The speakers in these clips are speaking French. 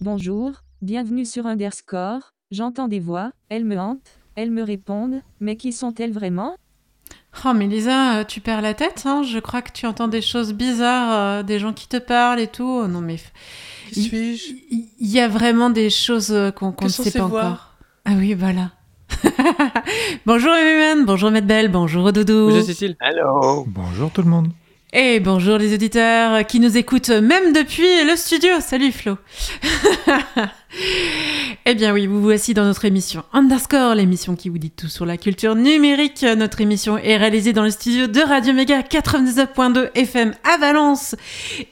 Bonjour, bienvenue sur Underscore. J'entends des voix, elles me hantent, elles me répondent, mais qui sont-elles vraiment? Oh, mais Lisa, euh, tu perds la tête, hein Je crois que tu entends des choses bizarres, euh, des gens qui te parlent et tout. Oh, non, mais. Qui suis-je? Il y a vraiment des choses euh, qu'on ne sait ces pas voix? encore. Ah oui, voilà. bonjour Evan, bonjour Maître Belle, bonjour Doudou. Bonjour Cécile. Allô? Bonjour tout le monde. Et bonjour les auditeurs qui nous écoutent même depuis le studio. Salut Flo. eh bien oui, vous voici dans notre émission Underscore, l'émission qui vous dit tout sur la culture numérique. Notre émission est réalisée dans le studio de Radio Méga 99.2 FM à Valence.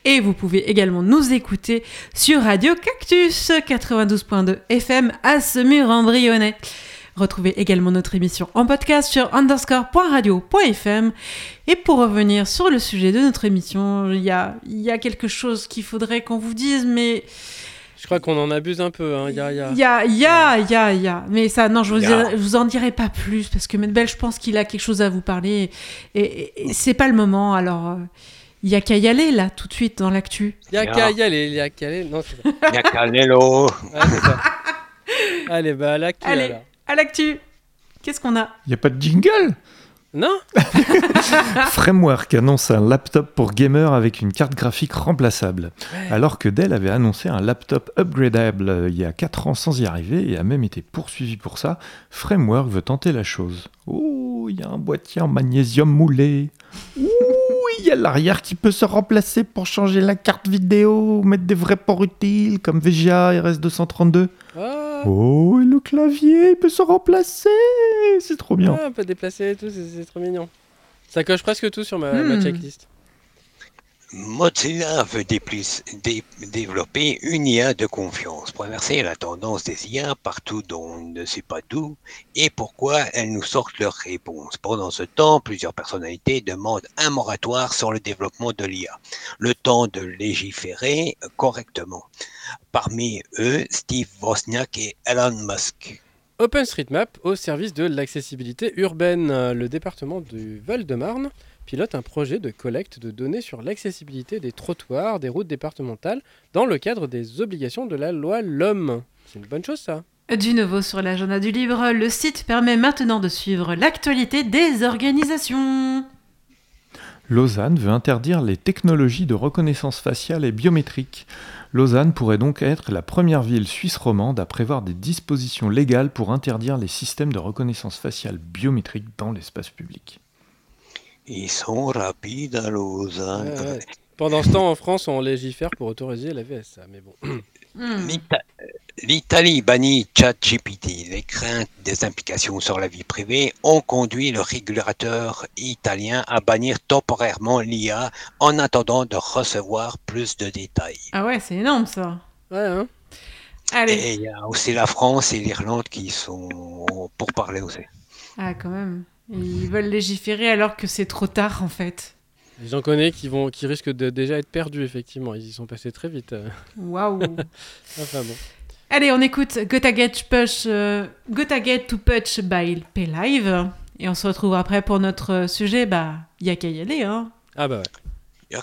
Et vous pouvez également nous écouter sur Radio Cactus 92.2 FM à Semur-en-Brionnais. Retrouvez également notre émission en podcast sur underscore.radio.fm. Et pour revenir sur le sujet de notre émission, il y a, il y a quelque chose qu'il faudrait qu'on vous dise, mais Je crois qu'on en abuse un peu. Hein. Il y a, il y a- il y a, il y a, il y a, il y a. Mais ça, non, je vous, dirai- je vous en dirai pas plus parce que Medbel, je pense qu'il a quelque chose à vous parler et, et- et c'est pas le moment. Alors, euh, il y a qu'à y aller là, tout de suite dans l'actu. Il y a qu'à y aller. Il y a qu'à aller. Non, c'est ça. Il y a. Ouais, c'est ça. Allez, bah là, Allez. alors À l'actu, qu'est-ce qu'on a? Il n'y a pas de jingle? Non Framework annonce un laptop pour gamer avec une carte graphique remplaçable. Alors que Dell avait annoncé un laptop upgradable euh, il y a 4 ans sans y arriver et a même été poursuivi pour ça, Framework veut tenter la chose. Oh, il y a un boîtier en magnésium moulé. Ouh, il y a l'arrière qui peut se remplacer pour changer la carte vidéo, mettre des vrais ports utiles comme VGA, RS232. Oh, et le clavier, il peut se remplacer. C'est trop bien. ah, on peut déplacer et tout, c'est c'est trop mignon. Ça coche presque tout sur ma, Hmm. ma checklist. Mozilla veut développer une IA de confiance pour inverser la tendance des IA partout dont on ne sait pas d'où et pourquoi elles nous sortent leurs réponses. Pendant ce temps, plusieurs personnalités demandent un moratoire sur le développement de l'IA, le temps de légiférer correctement. Parmi eux, Steve Wozniak et Elon Musk. OpenStreetMap au service de l'accessibilité urbaine. Le département du Val-de-Marne pilote un projet de collecte de données sur l'accessibilité des trottoirs, des routes départementales, dans le cadre des obligations de la loi LOM. C'est une bonne chose ça. Du nouveau sur l'agenda du livre, le site permet maintenant de suivre l'actualité des organisations. Lausanne veut interdire les technologies de reconnaissance faciale et biométrique. Lausanne pourrait donc être la première ville suisse romande à prévoir des dispositions légales pour interdire les systèmes de reconnaissance faciale biométrique dans l'espace public. Ils sont rapides à Lausanne. Ouais, ouais. Pendant ce temps, en France, on légifère pour autoriser la VSA. Mais bon. Hmm. L'Ita- L'Italie bannit ChatGPT. Les craintes des implications sur la vie privée ont conduit le régulateur italien à bannir temporairement l'IA en attendant de recevoir plus de détails. Ah ouais, c'est énorme ça. Ouais, hein Allez. Et il y a aussi la France et l'Irlande qui sont pour parler aussi. Ah, quand même. Ils veulent légiférer alors que c'est trop tard en fait. J'en connais qui, vont, qui risquent de déjà être perdus, effectivement. Ils y sont passés très vite. euh. Waouh. Enfin bon. Allez, on écoute Gotta Get, Push, euh, Gotta Get to Punch by P-Live. Et on se retrouve après pour notre sujet. Bah, y a qu'à y aller, hein. Ah bah ouais. Il y a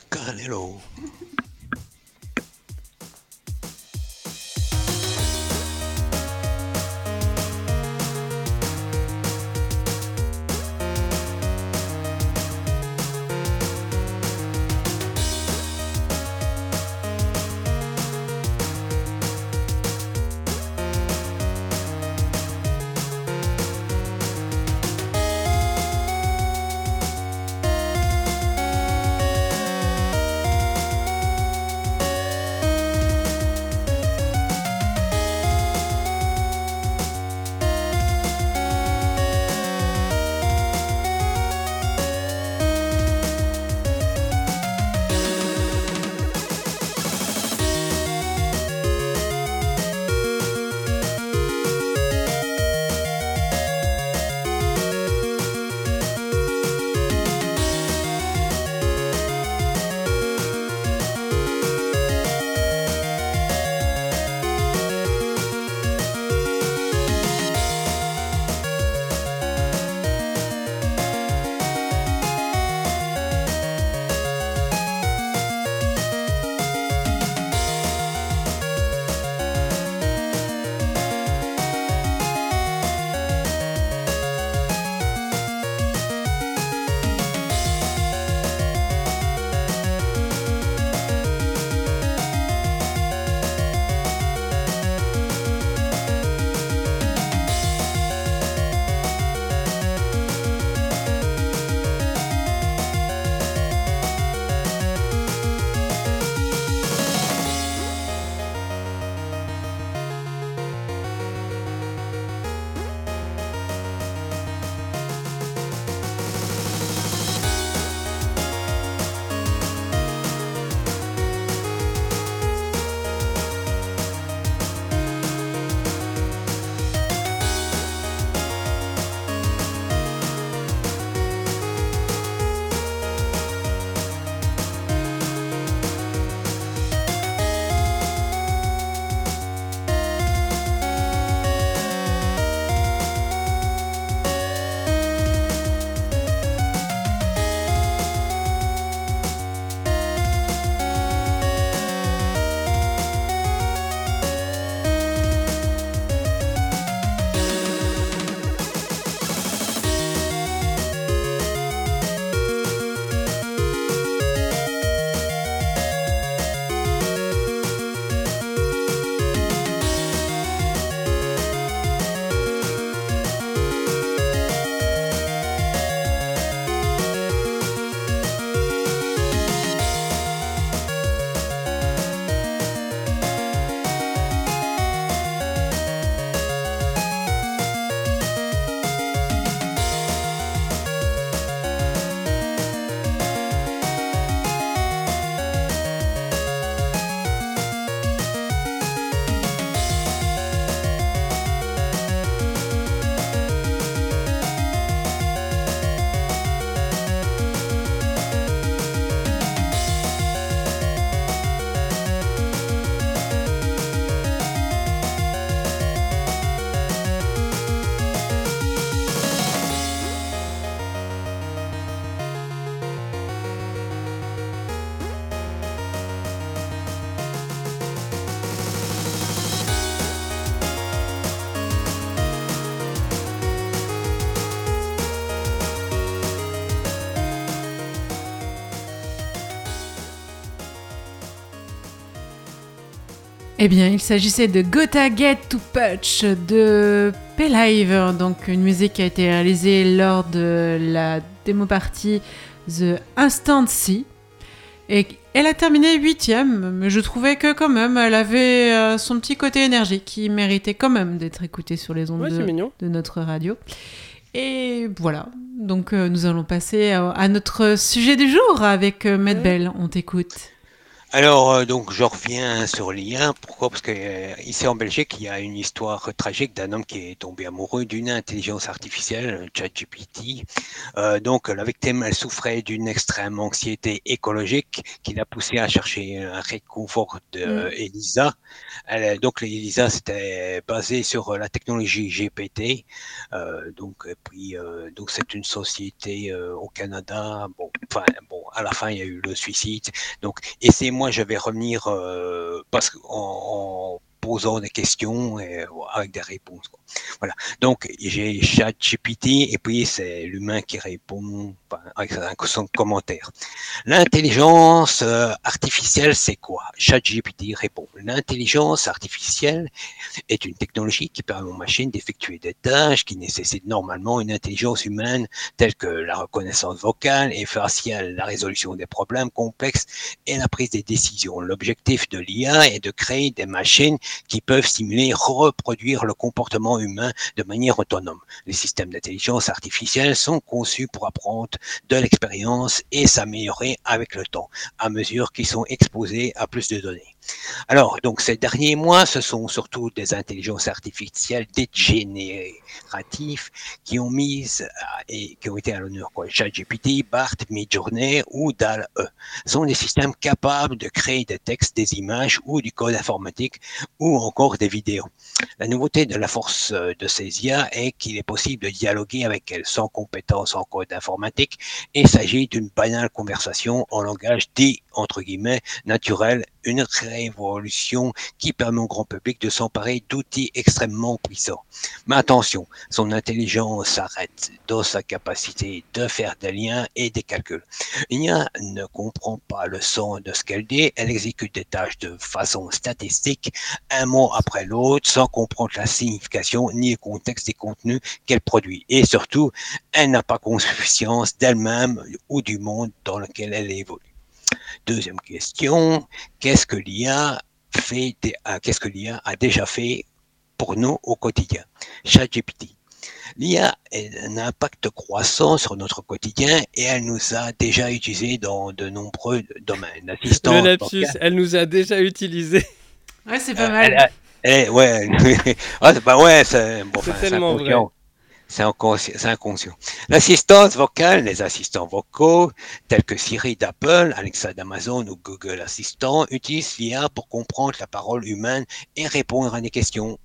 Eh bien, il s'agissait de Gotta Get to Punch de P-Live, donc une musique qui a été réalisée lors de la démo partie The Instant Sea. Et elle a terminé huitième, mais je trouvais que quand même, elle avait euh, son petit côté énergique qui méritait quand même d'être écoutée sur les ondes Ouais, de, notre radio. Et voilà, donc euh, nous allons passer à, à notre sujet du jour avec euh, Matt Ouais. Bell. On t'écoute. Alors, euh, donc, je reviens sur l'IA. Pourquoi? Parce que euh, ici en Belgique, il y a une histoire tragique d'un homme qui est tombé amoureux d'une intelligence artificielle, ChatGPT. Euh, donc, la victime, elle souffrait d'une extrême anxiété écologique qui l'a poussé à chercher un réconfort de euh, Elisa. Elle, donc, Elisa, c'était basé sur la technologie GPT. Euh, donc, et puis, euh, donc, c'est une société euh, au Canada. Bon, enfin, bon, à la fin, il y a eu le suicide. Donc, et c'est moi, je vais revenir euh, parce en, posant des questions et, euh, avec des réponses. Voilà. Donc, j'ai ChatGPT et puis c'est l'humain qui répond avec son commentaire. L'intelligence euh, artificielle, c'est quoi? ChatGPT répond. L'intelligence artificielle est une technologie qui permet aux machines d'effectuer des tâches qui nécessitent normalement une intelligence humaine telles que la reconnaissance vocale et faciale, la résolution des problèmes complexes et la prise des décisions. L'objectif de l'IA est de créer des machines qui peuvent simuler, reproduire le comportement humain de manière autonome. Les systèmes d'intelligence artificielle sont conçus pour apprendre de l'expérience et s'améliorer avec le temps, à mesure qu'ils sont exposés à plus de données. Alors, donc ces derniers mois, ce sont surtout des intelligences artificielles dégénératives qui ont mis et qui ont été à l'honneur. ChatGPT, BART, Midjourney ou DAL-E sont des systèmes capables de créer des textes, des images ou du code informatique ou encore des vidéos. La nouveauté de la force euh, de ces IA est qu'il est possible de dialoguer avec elles sans compétences en code informatique. Il s'agit d'une banale conversation en langage dit entre guillemets naturel, une révolution qui permet au grand public de s'emparer d'outils extrêmement puissants. Mais attention, son intelligence s'arrête dans sa capacité de faire des liens et des calculs. L'IA ne comprend pas le son de ce qu'elle dit, elle exécute des tâches de façon statistique, un mot après l'autre, sans comprendre la signification ni le contexte des contenus qu'elle produit. Et surtout, elle n'a pas conscience d'elle-même ou du monde dans lequel elle évolue. Deuxième question, qu'est-ce que l'IA fait, euh, qu'est-ce que l'IA a déjà fait pour nous au quotidien? ChatGPT. L'IA a un impact croissant sur notre quotidien et elle nous a déjà utilisés dans de nombreux domaines. Le L'assistante lapsus, elle nous a déjà utilisé. Ouais, c'est pas Euh, mal. elle a- elle- ouais, ah, c'est- bah ouais, c'est bon, enfin, tellement inconscient. C'est inconscient. L'assistance vocale, les assistants vocaux, tels que Siri d'Apple, Alexa d'Amazon ou Google Assistant, utilisent l'IA pour comprendre la parole humaine et répondre à des questions.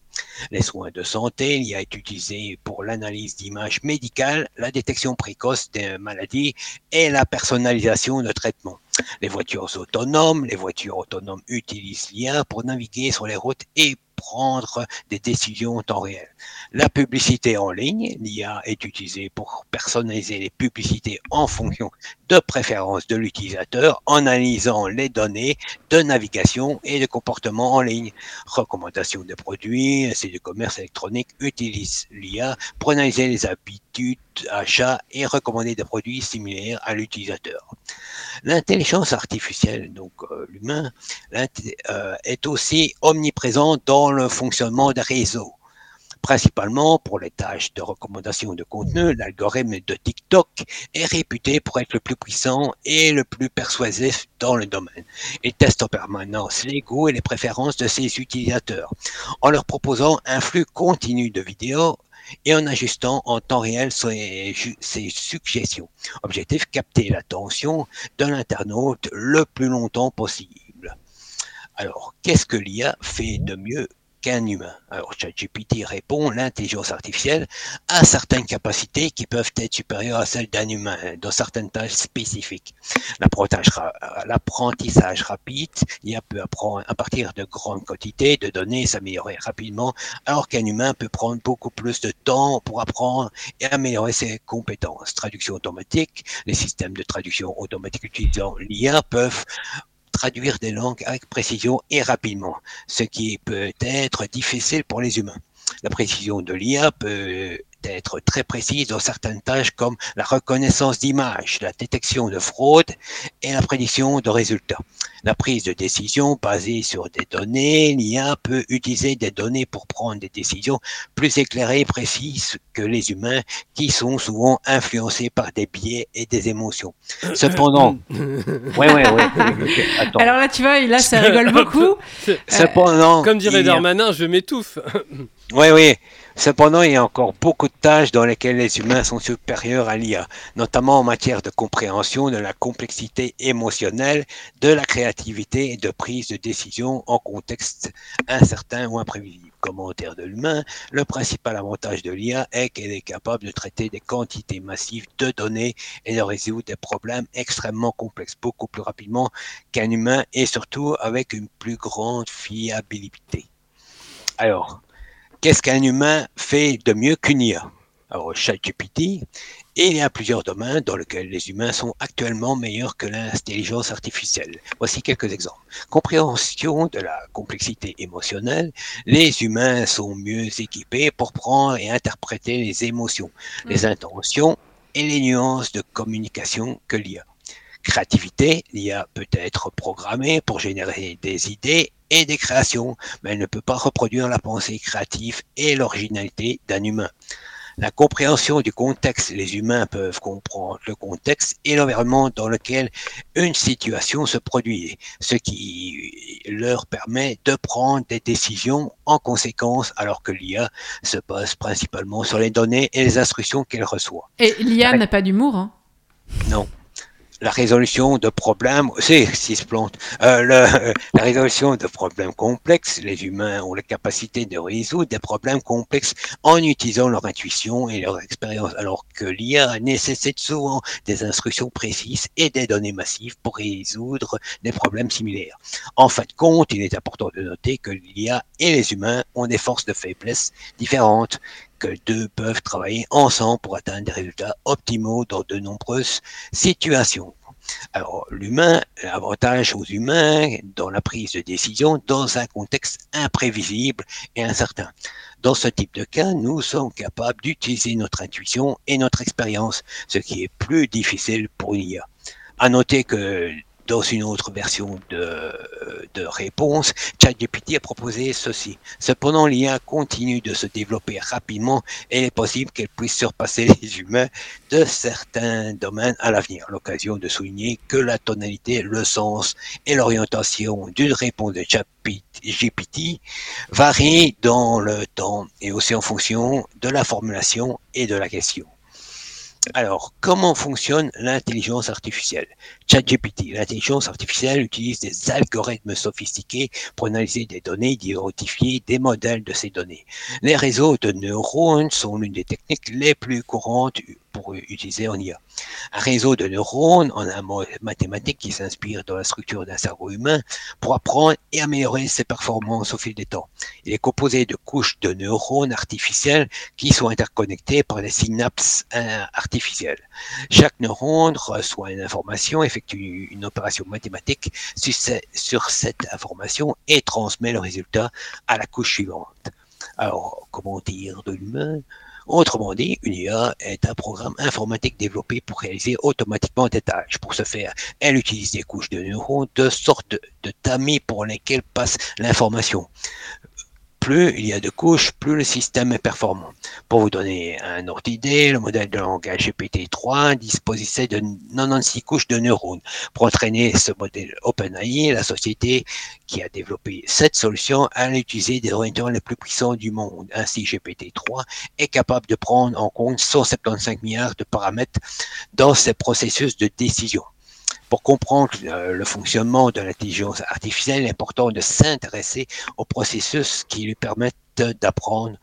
Les soins de santé, l'IA est utilisé pour l'analyse d'images médicales, la détection précoce des maladies et la personnalisation de traitements. Les voitures autonomes, les voitures autonomes utilisent l'IA pour naviguer sur les routes et prendre des décisions en temps réel. La publicité en ligne, l'IA est utilisée pour personnaliser les publicités en fonction de préférences de l'utilisateur en analysant les données de navigation et de comportement en ligne. Recommandations de produits, c'est du commerce électronique utilisent l'IA pour analyser les habitudes d'achat et recommander des produits similaires à l'utilisateur. L'intelligence artificielle, donc euh, l'humain, euh, est aussi omniprésent dans le fonctionnement des réseaux. Principalement pour les tâches de recommandation de contenu, l'algorithme de TikTok est réputé pour être le plus puissant et le plus persuasif dans le domaine. Il teste en permanence les goûts et les préférences de ses utilisateurs, en leur proposant un flux continu de vidéos et en ajustant en temps réel ses, ses suggestions. Objectif, capter l'attention de l'internaute le plus longtemps possible. Alors, qu'est-ce que l'IA fait de mieux qu'un humain Alors, ChatGPT répond, l'intelligence artificielle a certaines capacités qui peuvent être supérieures à celles d'un humain dans certaines tâches spécifiques. L'apprentissage ra- l'apprentissage rapide, l'IA peut apprendre à partir de grandes quantités de données s'améliorer rapidement, alors qu'un humain peut prendre beaucoup plus de temps pour apprendre et améliorer ses compétences. Traduction automatique, les systèmes de traduction automatique utilisant l'IA peuvent traduire des langues avec précision et rapidement, ce qui peut être difficile pour les humains. La précision de l'IA peut être très précise dans certaines tâches comme la reconnaissance d'images, la détection de fraude et la prédiction de résultats. La prise de décision basée sur des données, l'IA peut utiliser des données pour prendre des décisions plus éclairées et précises que les humains qui sont souvent influencés par des biais et des émotions. Cependant, ouais, ouais, ouais. Attends. Alors là, tu vois, là, ça rigole beaucoup. Cependant, comme dirait Darmanin, je m'étouffe. Oui, oui. Cependant, il y a encore beaucoup de tâches dans lesquelles les humains sont supérieurs à l'IA, notamment en matière de compréhension de la complexité émotionnelle, de la créativité et de prise de décision en contexte incertain ou imprévisible. Commentaire de l'humain, le principal avantage de l'IA est qu'elle est capable de traiter des quantités massives de données et de résoudre des problèmes extrêmement complexes beaucoup plus rapidement qu'un humain et surtout avec une plus grande fiabilité. Alors, qu'est-ce qu'un humain fait de mieux qu'une IA Alors, ChatGPT, il y a plusieurs domaines dans lesquels les humains sont actuellement meilleurs que l'intelligence artificielle. Voici quelques exemples. Compréhension de la complexité émotionnelle. Les humains sont mieux équipés pour prendre et interpréter les émotions, les mm. intentions et les nuances de communication que l'IA. Créativité, l'IA peut être programmée pour générer des idées et des créations, mais elle ne peut pas reproduire la pensée créative et l'originalité d'un humain. La compréhension du contexte, les humains peuvent comprendre le contexte et l'environnement dans lequel une situation se produit, ce qui leur permet de prendre des décisions en conséquence, alors que l'IA se base principalement sur les données et les instructions qu'elle reçoit. Et l'IA n'a pas d'humour, hein? Non la résolution de problèmes, c'est s'ils se plante, euh, la résolution de problèmes complexes, les humains ont la capacité de résoudre des problèmes complexes en utilisant leur intuition et leur expérience, alors que l'IA nécessite souvent des instructions précises et des données massives pour résoudre des problèmes similaires. En fin de compte, il est important de noter que l'IA et les humains ont des forces de faiblesse différentes que deux peuvent travailler ensemble pour atteindre des résultats optimaux dans de nombreuses situations. Alors, l'humain, l'avantage aux humains dans la prise de décision dans un contexte imprévisible et incertain. Dans ce type de cas, nous sommes capables d'utiliser notre intuition et notre expérience, ce qui est plus difficile pour une IA. À noter que dans une autre version de, de réponse, ChatGPT a proposé ceci. Cependant, l'IA continue de se développer rapidement et il est possible qu'elle puisse surpasser les humains de certains domaines à l'avenir. L'occasion de souligner que la tonalité, le sens et l'orientation d'une réponse de ChatGPT varient dans le temps et aussi en fonction de la formulation et de la question. Alors, comment fonctionne l'intelligence artificielle? ChatGPT, l'intelligence artificielle utilise des algorithmes sophistiqués pour analyser des données, d'identifier des modèles de ces données. Les réseaux de neurones sont l'une des techniques les plus courantes pour utiliser en IA. Un réseau de neurones en un mot mathématique qui s'inspire de la structure d'un cerveau humain pour apprendre et améliorer ses performances au fil des temps. Il est composé de couches de neurones artificiels qui sont interconnectés par des synapses artificielles. Chaque neurone reçoit une information, effectue une opération mathématique sur cette information et transmet le résultat à la couche suivante. Alors, comment dire de l'humain? Autrement dit, une IA est un programme informatique développé pour réaliser automatiquement des tâches. Pour ce faire, elle utilise des couches de neurones, de sortes de tamis pour lesquels passe l'information plus il y a de couches, plus le système est performant. Pour vous donner un ordre d'idée, le modèle de langage GPT-3 disposait de 96 couches de neurones. Pour entraîner ce modèle OpenAI, la société qui a développé cette solution a utilisé des ordinateurs les plus puissants du monde. Ainsi, GPT-3 est capable de prendre en compte 175 milliards de paramètres dans ses processus de décision. Pour comprendre le fonctionnement de l'intelligence artificielle, il est important de s'intéresser aux processus qui lui permettent d'apprendre.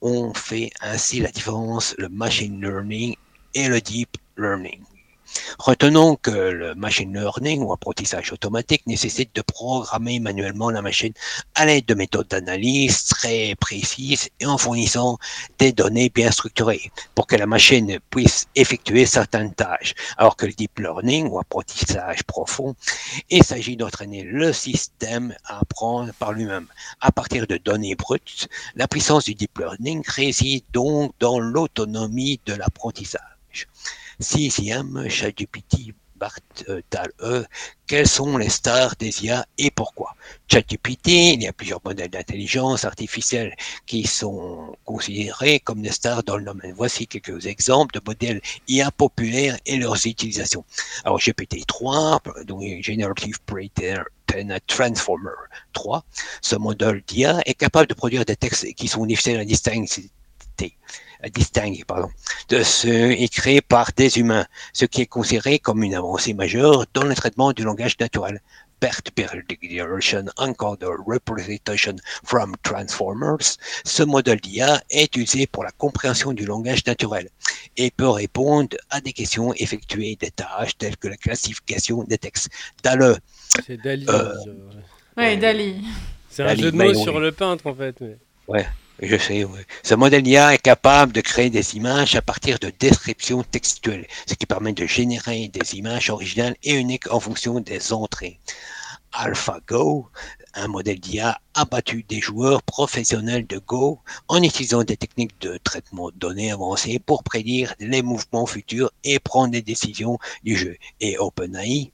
On fait ainsi la différence, le machine learning et le deep learning. Retenons que le machine learning ou apprentissage automatique nécessite de programmer manuellement la machine à l'aide de méthodes d'analyse très précises et en fournissant des données bien structurées pour que la machine puisse effectuer certaines tâches. Alors que le deep learning ou apprentissage profond, il s'agit d'entraîner le système à apprendre par lui-même à partir de données brutes. La puissance du deep learning réside donc dans l'autonomie de l'apprentissage. Sixième, ChatGPT E, quels sont les stars des IA et pourquoi? ChatGPT, il y a plusieurs modèles d'intelligence artificielle qui sont considérés comme des stars dans le domaine. Voici quelques exemples de modèles IA populaires et leurs utilisations. Alors GPT-3, donc Generative Pre-trained Transformer 3, ce modèle d'IA est capable de produire des textes qui sont difficiles à distinguer distinguer pardon, de ceux écrits par des humains, ce qui est considéré comme une avancée majeure dans le traitement du langage naturel. BERT Declaration Encoder Representation from Transformers, ce modèle d'IA est utilisé pour la compréhension du langage naturel et peut répondre à des questions effectuées des tâches telles que la classification des textes. Dale. C'est Dali. Euh, ouais, Dali. C'est un jeu de mots sur le peintre en fait. Ouais. Je sais, oui. Ce modèle IA est capable de créer des images à partir de descriptions textuelles, ce qui permet de générer des images originales et uniques en fonction des entrées. AlphaGo, un modèle d'IA a battu des joueurs professionnels de Go en utilisant des techniques de traitement de données avancées pour prédire les mouvements futurs et prendre des décisions du jeu. Et OpenAI,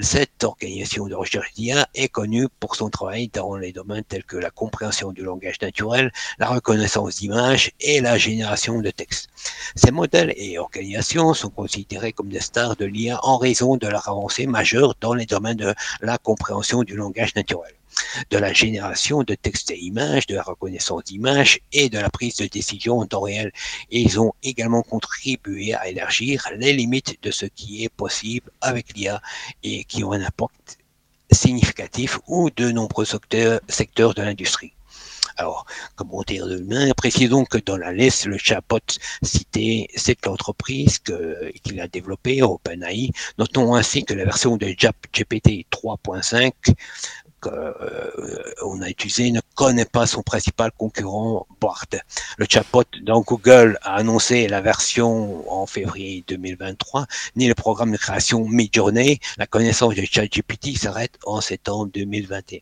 cette organisation de recherche d'IA est connue pour son travail dans les domaines tels que la compréhension du langage naturel, la reconnaissance d'images et la génération de textes. Ces modèles et organisations sont considérés comme des stars de l'IA en raison de leur avancée majeure dans les domaines de la compréhension du langage naturel de la génération de textes et images, de la reconnaissance d'images et de la prise de décision en temps réel. Ils ont également contribué à élargir les limites de ce qui est possible avec l'IA et qui ont un impact significatif ou de nombreux secteurs, secteurs de l'industrie. Alors, commentaire de l'humain, précisons que dans la liste, le chatbot cité, c'est l'entreprise qu'il a développée, OpenAI. Notons ainsi que la version de GPT 3.5 euh, a utilisé ne connaît pas son principal concurrent Bard. Le chatbot dans Google a annoncé la version en février 2023, ni le programme de création Midjourney, la connaissance de ChatGPT s'arrête en septembre 2021.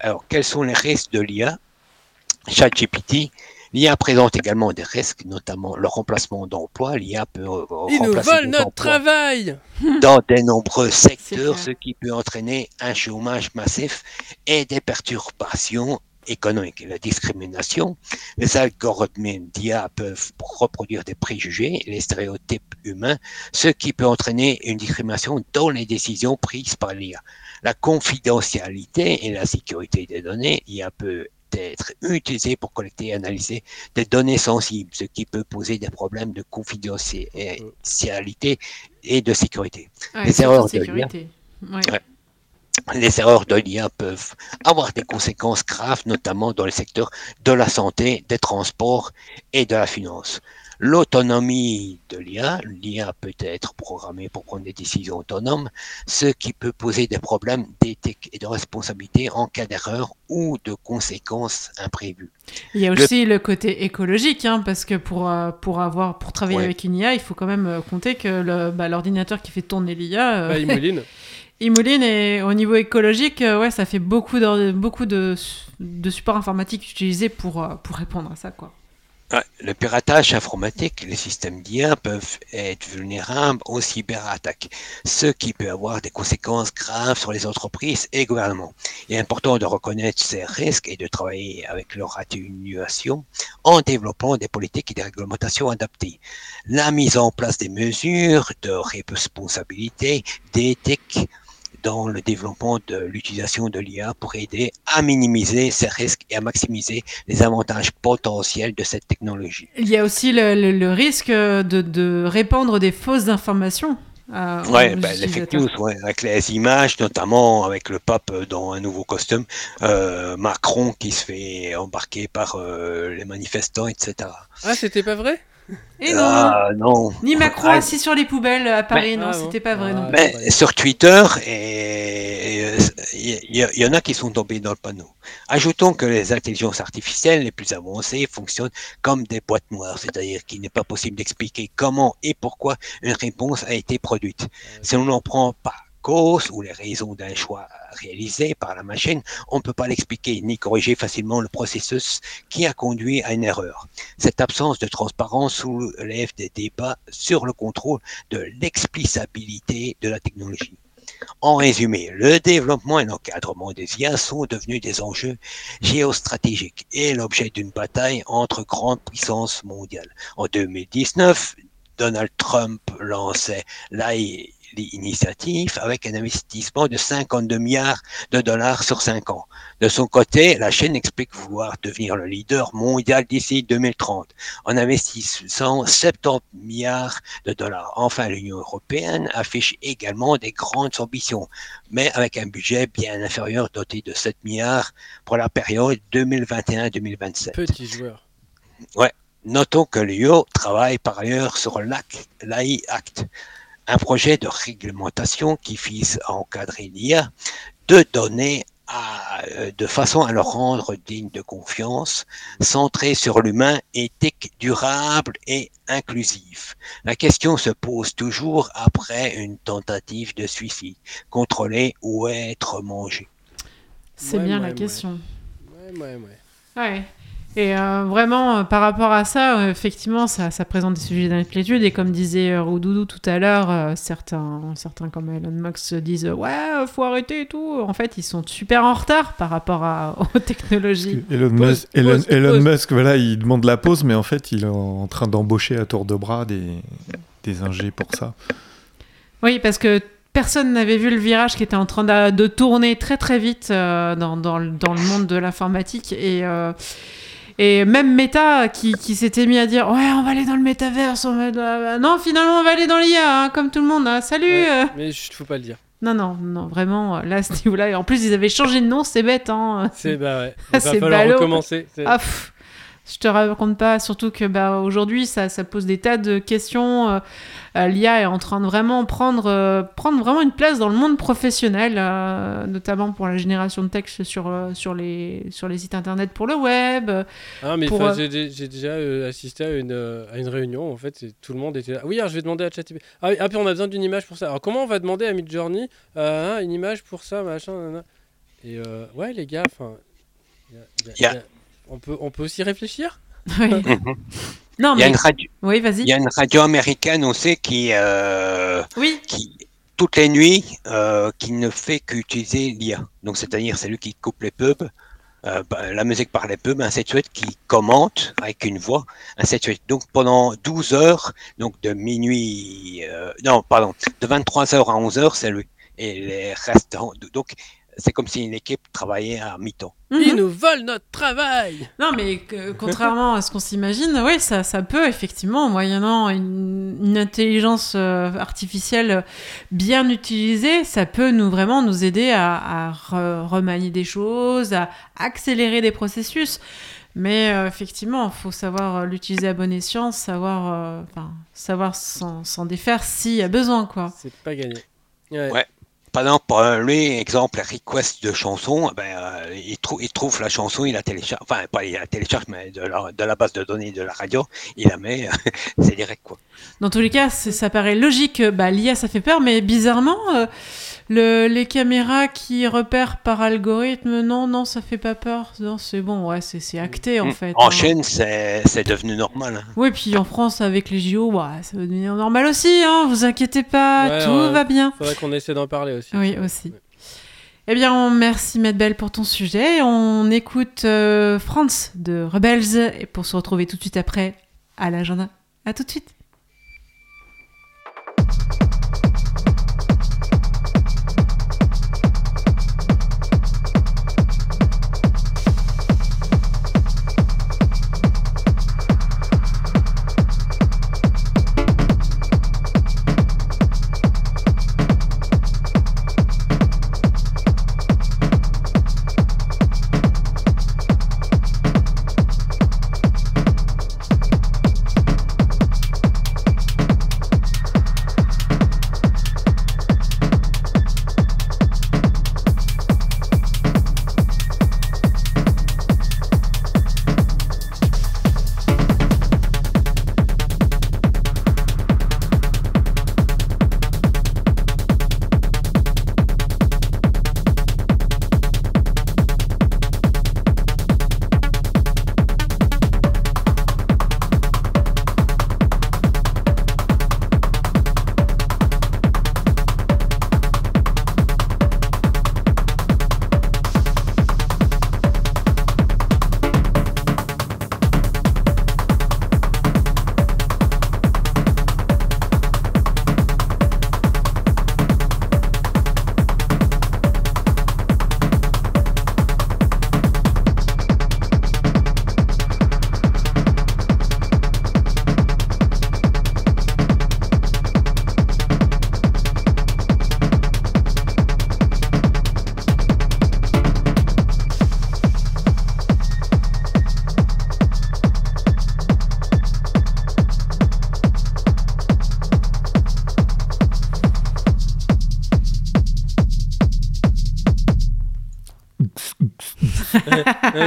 Alors, quels sont les risques de l'IA ChatGPT L'IA présente également des risques, notamment le remplacement d'emplois. L'IA peut Ils nous volent notre travail dans de nombreux secteurs, ce qui peut entraîner un chômage massif et des perturbations économiques. La discrimination, les algorithmes d'IA peuvent reproduire des préjugés et les stéréotypes humains, ce qui peut entraîner une discrimination dans les décisions prises par l'IA. La confidentialité et la sécurité des données, l'IA peut être utilisé pour collecter et analyser des données sensibles, ce qui peut poser des problèmes de confidentialité et de sécurité. les erreurs de l'IA. Les erreurs de l'IA peuvent avoir des conséquences graves, notamment dans les secteurs de la santé, des transports et de la finance l'autonomie de l'IA. L'IA peut être programmée pour prendre des décisions autonomes, ce qui peut poser des problèmes d'éthique et de responsabilité en cas d'erreur ou de conséquences imprévues. Il y a aussi le, côté écologique, hein, parce que pour, euh, pour, avoir, pour travailler avec une IA, il faut quand même euh, compter que bah, l'ordinateur qui fait tourner l'IA... Euh, bah, il mouline. il mouline et au niveau écologique, ouais, ça fait beaucoup de, beaucoup de, de supports informatiques utilisés pour, pour répondre à ça, quoi. Le piratage informatique, les systèmes d'IA peuvent être vulnérables aux cyberattaques, ce qui peut avoir des conséquences graves sur les entreprises et les gouvernements. Il est important de reconnaître ces risques et de travailler avec leur atténuation en développant des politiques et des réglementations adaptées. La mise en place des mesures de responsabilité, d'éthique, dans le développement de l'utilisation de l'IA pour aider à minimiser ces risques et à maximiser les avantages potentiels de cette technologie. Il y a aussi le, risque de, de, répandre des fausses informations. Euh, oui, ben, les fake news, ouais, avec les images, notamment avec le pape dans un nouveau costume, euh, Macron qui se fait embarquer par euh, les manifestants, etc. Ah, c'était pas vrai? Et non Ah non. Ni Macron Ah, assis sur les poubelles à Paris, non, Ah c'était pas vrai, non. Mais sur Twitter, et il y, y- y en a qui sont tombés dans le panneau. Ajoutons que les intelligences artificielles les plus avancées fonctionnent comme des boîtes noires, c'est-à-dire qu'il n'est pas possible d'expliquer comment et pourquoi une réponse a été produite. Si on n'en prend pas cause ou les raisons d'un choix réalisé par la machine, on ne peut pas l'expliquer ni corriger facilement le processus qui a conduit à une erreur. Cette absence de transparence soulève des débats sur le contrôle de l'explicabilité de la technologie. En résumé, le développement et l'encadrement des IA sont devenus des enjeux géostratégiques et l'objet d'une bataille entre grandes puissances mondiales. En 2019, Donald Trump lançait l'AI l'initiative avec un investissement de 52 milliards de dollars sur 5 ans. De son côté, la chaîne explique vouloir devenir le leader mondial d'ici 2030 en investissant 70 milliards de dollars. Enfin, l'Union européenne affiche également des grandes ambitions, mais avec un budget bien inférieur doté de 7 milliards pour la période 2021-2027. Petit joueur. Notons que l'UE travaille par ailleurs sur l'AI Act, un projet de réglementation qui vise à encadrer l'IA de données à- euh, de façon à le rendre digne de confiance, centré sur l'humain, éthique, durable et inclusif. La question se pose toujours après une tentative de suicide, contrôler ou être mangé. C'est Ouais, bien ouais, la ouais. question. Ouais, ouais, ouais. Ouais. Et euh, vraiment, euh, par rapport à ça, euh, effectivement, ça, ça présente des sujets d'inquiétude. Et comme disait euh, Roudoudou tout à l'heure, euh, certains, certains comme Elon Musk se disent Ouais, faut arrêter et tout. En fait, ils sont super en retard par rapport à, aux technologies. Elon, Pause, Musk, Elon, pause, Elon pause. Musk, voilà, il demande la pause, mais en fait, il est en train d'embaucher à tour de bras des, des ingés pour ça. Oui, parce que personne n'avait vu le virage qui était en train de, de tourner très très vite euh, dans, dans le- dans le monde de l'informatique. Et, euh, et même Meta qui, qui s'était mis à dire Ouais, on va aller dans le métaverse. on va- euh, Non, finalement, on va aller dans l'IA, hein, comme tout le monde. hein. Salut Ouais. euh. Mais chut, faut pas le dire. Non, non, non, vraiment, là, à ce niveau-là. Et en plus, ils avaient changé de nom, c'est bête. Hein. C'est bah ouais. Il va falloir recommencer. Ah, pff, je te raconte pas, surtout que bah, aujourd'hui, ça, ça pose des tas de questions. euh, euh, L'IA est en train de vraiment prendre, euh, prendre vraiment une place dans le monde professionnel, euh, notamment pour la génération de texte sur, euh, sur, les, sur les sites internet pour le web. Ah, mais Pour, euh, j'ai déjà euh, assisté à une, euh, à une réunion. En fait, c'est- tout le monde était là. Oui, alors je vais demander à ChatGPT. Ah, oui, ah, puis on a besoin d'une image pour ça. Alors, comment on va demander à Midjourney euh, hein, une image pour ça, machin, nanana. Et euh, ouais, les gars, enfin. a- y a- On peut, on peut aussi réfléchir Oui. Mhm. non, Il y a mais. une radio, Oui, il y a une radio américaine aussi qui, euh, Oui, qui toutes les nuits, euh, qui ne fait qu'utiliser l'IA. Donc, c'est-à-dire, c'est lui qui coupe les pubs, euh, bah, la musique par les pubs, ainsi de suite, qui commente avec une voix, ainsi de suite. Donc, pendant 12 heures, donc de minuit, euh, non, pardon, de 23 heures à 11 heures, c'est lui. Et les restants, donc, c'est comme si une équipe travaillait à mi-temps. Ils Mhm. nous volent notre travail Non, mais que- contrairement à ce qu'on s'imagine, oui, ça, ça peut effectivement, moyennant une, une intelligence euh, artificielle bien utilisée, ça peut nous vraiment nous aider à, à re- remanier des choses, à accélérer des processus. Mais euh, effectivement, il faut savoir euh, l'utiliser à bon escient, savoir, euh, enfin, savoir s'en s'en défaire s'il y a besoin, quoi. C'est pas gagné. Ouais. Ouais. Par exemple, lui, exemple, request de chanson, ben, euh, il, il trouve la chanson, il la télécharge, enfin, pas il la télécharge, mais de la, base de données de la radio, il la met, c'est direct, quoi. Dans tous les cas, ça paraît logique. Bah, L'IA, ça fait peur, mais bizarrement, euh, le- les caméras qui repèrent par algorithme, non, non, ça fait pas peur. Non, c'est bon, ouais, c'est c'est acté en Mm. fait. En hein. Chine, c'est c'est devenu normal. hein. Oui, puis en France, avec les JO, bah, ça va devenir normal aussi, hein, vous inquiétez pas, Ouais, tout ouais. va bien. Faudrait qu'on essaie d'en parler aussi. Oui, aussi. Eh bien, on- merci Matt Bell pour ton sujet. On écoute euh, Franz de Rebels et pour se retrouver tout de suite après à l'agenda. À tout de suite.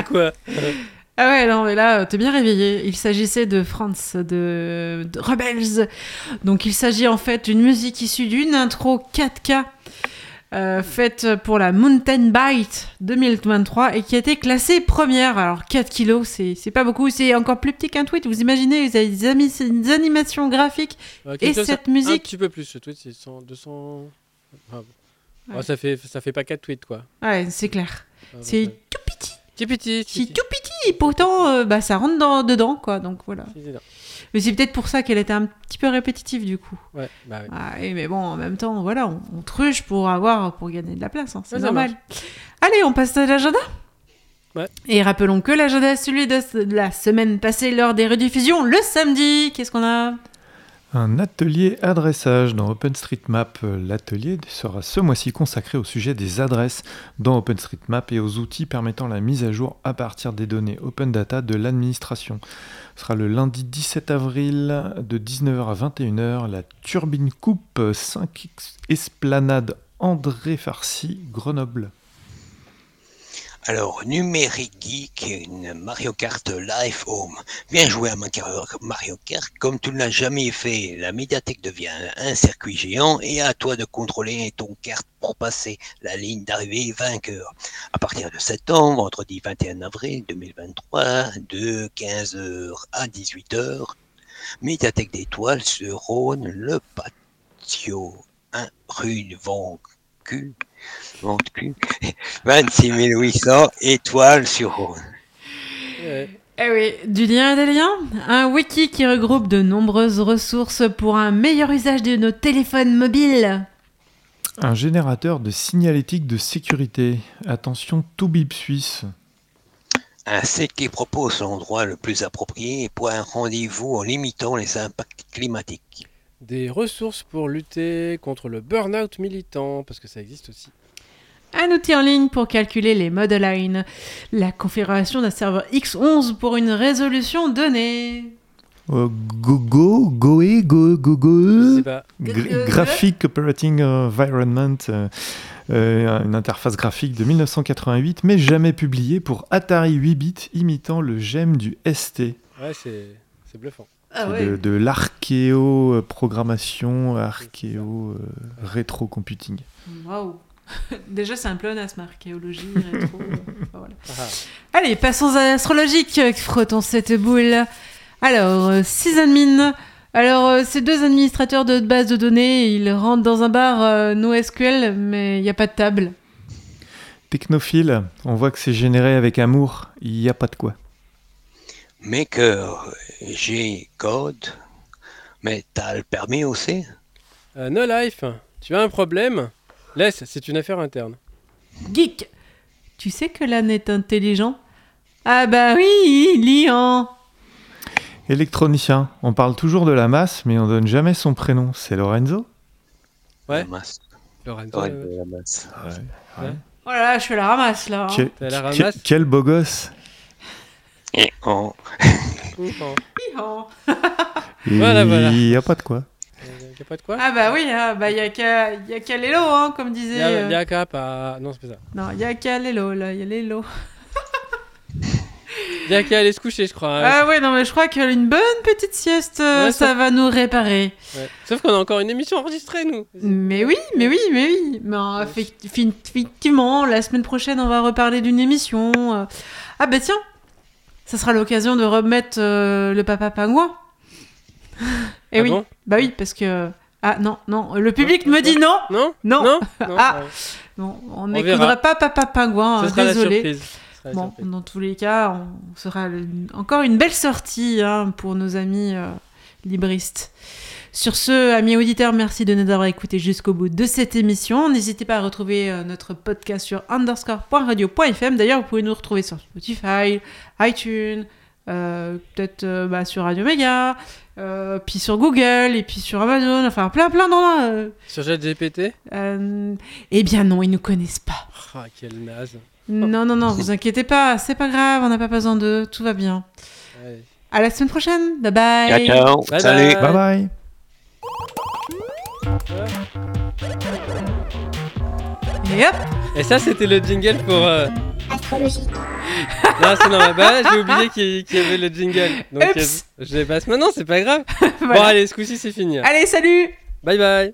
Quoi Ah ouais, non, mais là, euh, t'es bien réveillé. Il s'agissait de France, de, de Rebels. Donc, il s'agit en fait d'une musique issue d'une intro 4K euh, faite pour la Mountain Bite 2023 et qui a été classée première. Alors, 4 kilos, c'est pas beaucoup. C'est encore plus petit qu'un tweet. Vous imaginez, vous avez des, des animations graphiques. Et cette ça- Un musique- petit peu plus, ce tweet, c'est 100, 200. Ah, bon. Ouais. Ah, ça, fait, ça fait pas 4 tweets, quoi. Ouais, c'est clair. Ah, C'est tout petit. Petit petit. C'est tout petit. Et pourtant, euh, bah, ça rentre dans- dedans, quoi. Donc, voilà. Mais c'est peut-être pour ça qu'elle était un petit peu répétitive, du coup. Ouais, bah. Ah, oui, mais bon, en même temps, voilà, on, on truche pour avoir, pour gagner de la place, hein, c'est Ouais, normal. Allez, on passe à l'agenda. Ouais. Et rappelons que l'agenda est celui de la semaine passée lors des rediffusions le samedi. Qu'est-ce qu'on a? Un atelier adressage dans OpenStreetMap. L'atelier sera ce mois-ci consacré au sujet des adresses dans OpenStreetMap et aux outils permettant la mise à jour à partir des données Open Data de l'administration. Ce sera le lundi 17 avril de 19h à 21h, la Turbine Coupe 5X Esplanade André Farcy, Grenoble. Alors, Numérique Geek, une Mario Kart Live Home. Viens jouer à Mario Kart comme tu ne l'as jamais fait. La médiathèque devient un circuit géant et à toi de contrôler ton kart pour passer la ligne d'arrivée vainqueur. À partir de septembre, vendredi 21 avril 2023, de 15h à 18h, médiathèque d'étoiles sur Rhône, le patio 1 rue de Vancu. Vancu. 26 800 étoiles sur Rhône. Ouais. Eh oui, du lien et des liens Un wiki qui regroupe de nombreuses ressources pour un meilleur usage de nos téléphones mobiles. Un générateur de signalétique de sécurité. Attention, tout bip suisse. Un site qui propose l'endroit le plus approprié pour un rendez-vous en limitant les impacts climatiques. Des ressources pour lutter contre le burn-out militant, parce que ça existe aussi. Un outil en ligne pour calculer les model lines. La configuration d'un serveur X11 pour une résolution donnée. Euh, go, go, goe, go, go, go. Je sais pas. Gra- Euh, Graphic Operating Environment, euh, euh, une interface graphique de 1988, mais jamais publiée pour Atari 8 bits imitant le GEM du ST. Ouais, c'est bluffant. Ah de, de l'archéo-programmation, archéo euh, rétro-computing. Waouh Déjà, c'est un pléonasme, archéologie, rétro. euh, enfin, voilà. Ah, Allez, passons à l'astrologique. Frottons cette boule. Alors, euh, six admins. Alors, euh, ces deux administrateurs de base de données, ils rentrent dans un bar euh, NoSQL, mais il n'y a pas de table. Technophile, on voit que c'est généré avec amour, il n'y a pas de quoi. Maker, j'ai code, mais t'as le permis aussi? Euh, no Life, tu as un problème? Laisse, c'est une affaire interne. Geek Tu sais que l'âne est intelligent? Ah bah oui, liant Électronicien, on parle toujours de la masse, mais on donne jamais son prénom. C'est Lorenzo? Ouais. La masse. Lorenzo, Ouais, euh, la masse. Oh là là, je fais la ramasse là. hein. Que- T'as la que- ramasse? Quel beau gosse Et on... Ouh, Liant. Voilà, voilà. Il n'y a pas de quoi. euh, y a pas de quoi Ah bah oui, ah, bah il y a qu'à y a qu'à l'élo, hein, comme disait... Y a, euh, y a qu'à pas. Non, c'est pas ça. Non, il y a qu'à l'élo, là, il y a l'élo. Y a qu'à aller se coucher, je crois. hein. Ah ouais, non mais je crois qu'une bonne petite sieste, euh, Ouais, ça va nous réparer. Ouais. Sauf qu'on a encore une émission enregistrée, nous. Mais oui, mais oui, mais oui. Mais euh, effe- effe- effectivement, la semaine prochaine, on va reparler d'une émission. Ah bah tiens, ça sera l'occasion de remettre euh, le papa pingouin. Eh Ah oui, bon bah oui, parce que... Ah non, non, le public me dit non Non Non. Non, Ah. ouais. Non, on n'écoutera pas papa pingouin, Ce sera la désolé. surprise. Sera Bon, dans tous les cas, on sera le- encore une belle sortie hein, pour nos amis euh, libristes. Sur ce, amis auditeurs, merci de nous avoir écoutés jusqu'au bout de cette émission. N'hésitez pas à retrouver euh, notre podcast sur underscore.radio.fm. D'ailleurs, vous pouvez nous retrouver sur Spotify, iTunes, euh, peut-être euh, bah, sur Radio Mega, euh, puis sur Google, et puis sur Amazon, enfin plein plein d'endroits. euh. Sur ChatGPT Euh, eh bien non, ils nous connaissent pas. Ah, quel naze. Non, non, non, vous inquiétez pas, c'est pas grave, on n'a pas besoin d'eux, tout va bien. Allez. À la semaine prochaine, bye bye. Ciao, ciao. Bye Salut. bye. Bye bye Et hop, Et ça, c'était le jingle pour. euh, Astrologie. Non, c'est normal. Bah, j'ai oublié qu'il y avait le jingle. Donc, Oups. euh, je les passe maintenant, c'est pas grave. Bon, allez, ce coup-ci, c'est fini. Allez, salut Bye bye.